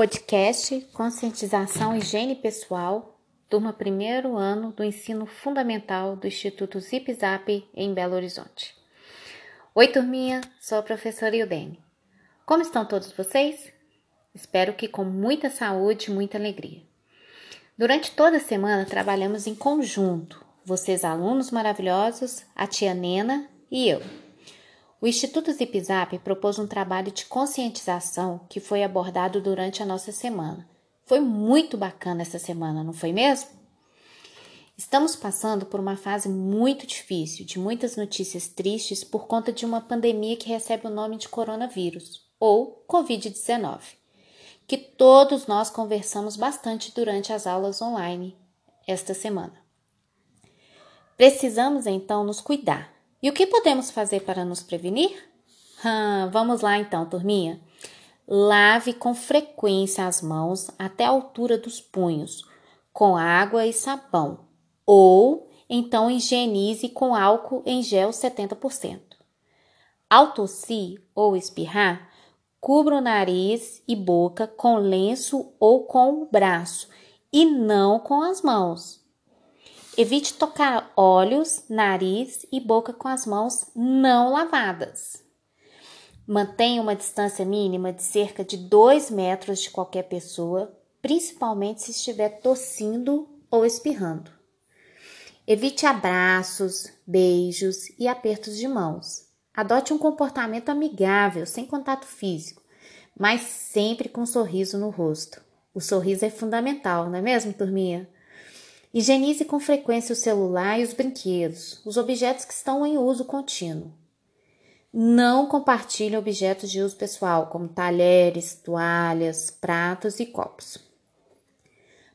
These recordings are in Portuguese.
Podcast Conscientização e Higiene Pessoal, turma primeiro ano do ensino fundamental do Instituto Zip Zap em Belo Horizonte. Oi, turminha, sou a professora Ildene. Como estão todos vocês? Espero que com muita saúde e muita alegria. Durante toda a semana trabalhamos em conjunto, vocês alunos maravilhosos, a tia Nena e eu. O Instituto Zip Zap propôs um trabalho de conscientização que foi abordado durante a nossa semana. Foi muito bacana essa semana, não foi mesmo? Estamos passando por uma fase muito difícil, de muitas notícias tristes por conta de uma pandemia que recebe o nome de coronavírus, ou Covid-19, que todos nós conversamos bastante durante as aulas online esta semana. Precisamos então nos cuidar e o que podemos fazer para nos prevenir? Hum, vamos lá então, turminha. Lave com frequência as mãos até a altura dos punhos, com água e sabão, ou então higienize com álcool em gel 70%. Ao tossir ou espirrar, cubra o nariz e boca com lenço ou com o braço e não com as mãos. Evite tocar olhos, nariz e boca com as mãos não lavadas. Mantenha uma distância mínima de cerca de 2 metros de qualquer pessoa, principalmente se estiver tossindo ou espirrando. Evite abraços, beijos e apertos de mãos. Adote um comportamento amigável, sem contato físico, mas sempre com um sorriso no rosto. O sorriso é fundamental, não é mesmo, turminha? Higienize com frequência o celular e os brinquedos, os objetos que estão em uso contínuo. Não compartilhe objetos de uso pessoal, como talheres, toalhas, pratos e copos.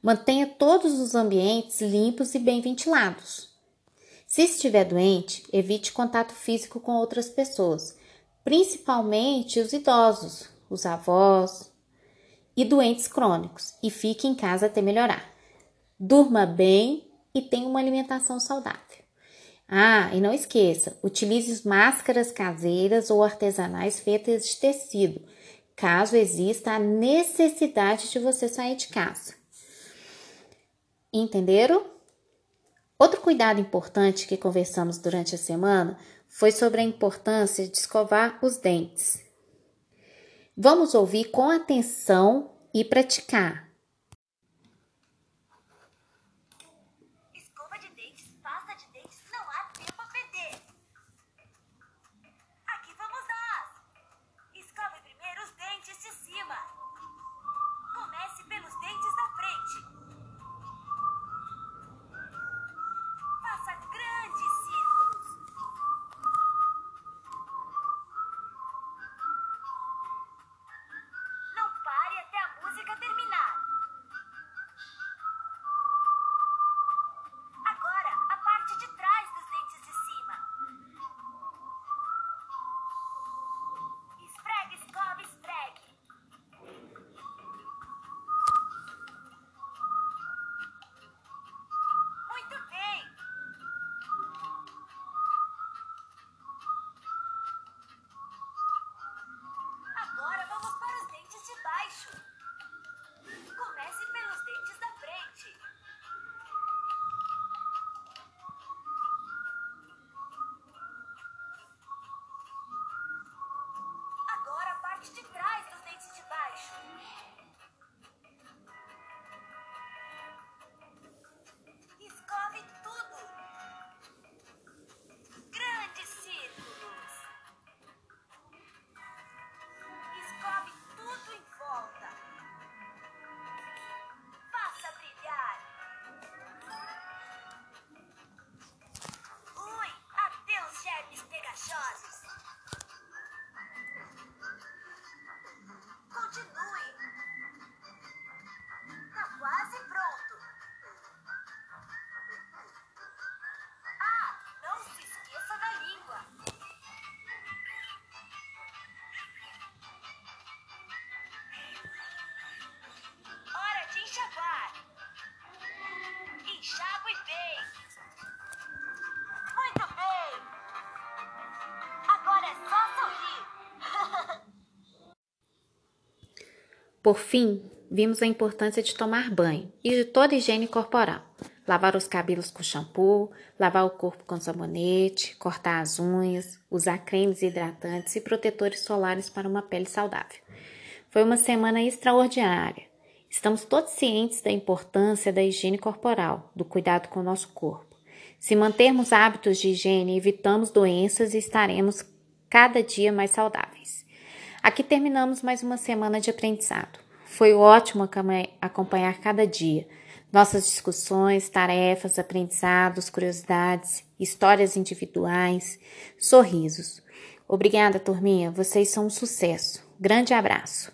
Mantenha todos os ambientes limpos e bem ventilados. Se estiver doente, evite contato físico com outras pessoas, principalmente os idosos, os avós e doentes crônicos, e fique em casa até melhorar. Durma bem e tenha uma alimentação saudável. Ah, e não esqueça, utilize máscaras caseiras ou artesanais feitas de tecido, caso exista a necessidade de você sair de casa. Entenderam? Outro cuidado importante que conversamos durante a semana foi sobre a importância de escovar os dentes. Vamos ouvir com atenção e praticar. Por fim, vimos a importância de tomar banho e de toda higiene corporal. Lavar os cabelos com shampoo, lavar o corpo com sabonete, cortar as unhas, usar cremes hidratantes e protetores solares para uma pele saudável. Foi uma semana extraordinária. Estamos todos cientes da importância da higiene corporal, do cuidado com o nosso corpo. Se mantermos hábitos de higiene, evitamos doenças e estaremos cada dia mais saudáveis. Aqui terminamos mais uma semana de aprendizado. Foi ótimo acompanhar cada dia nossas discussões, tarefas, aprendizados, curiosidades, histórias individuais, sorrisos. Obrigada, turminha. Vocês são um sucesso. Grande abraço.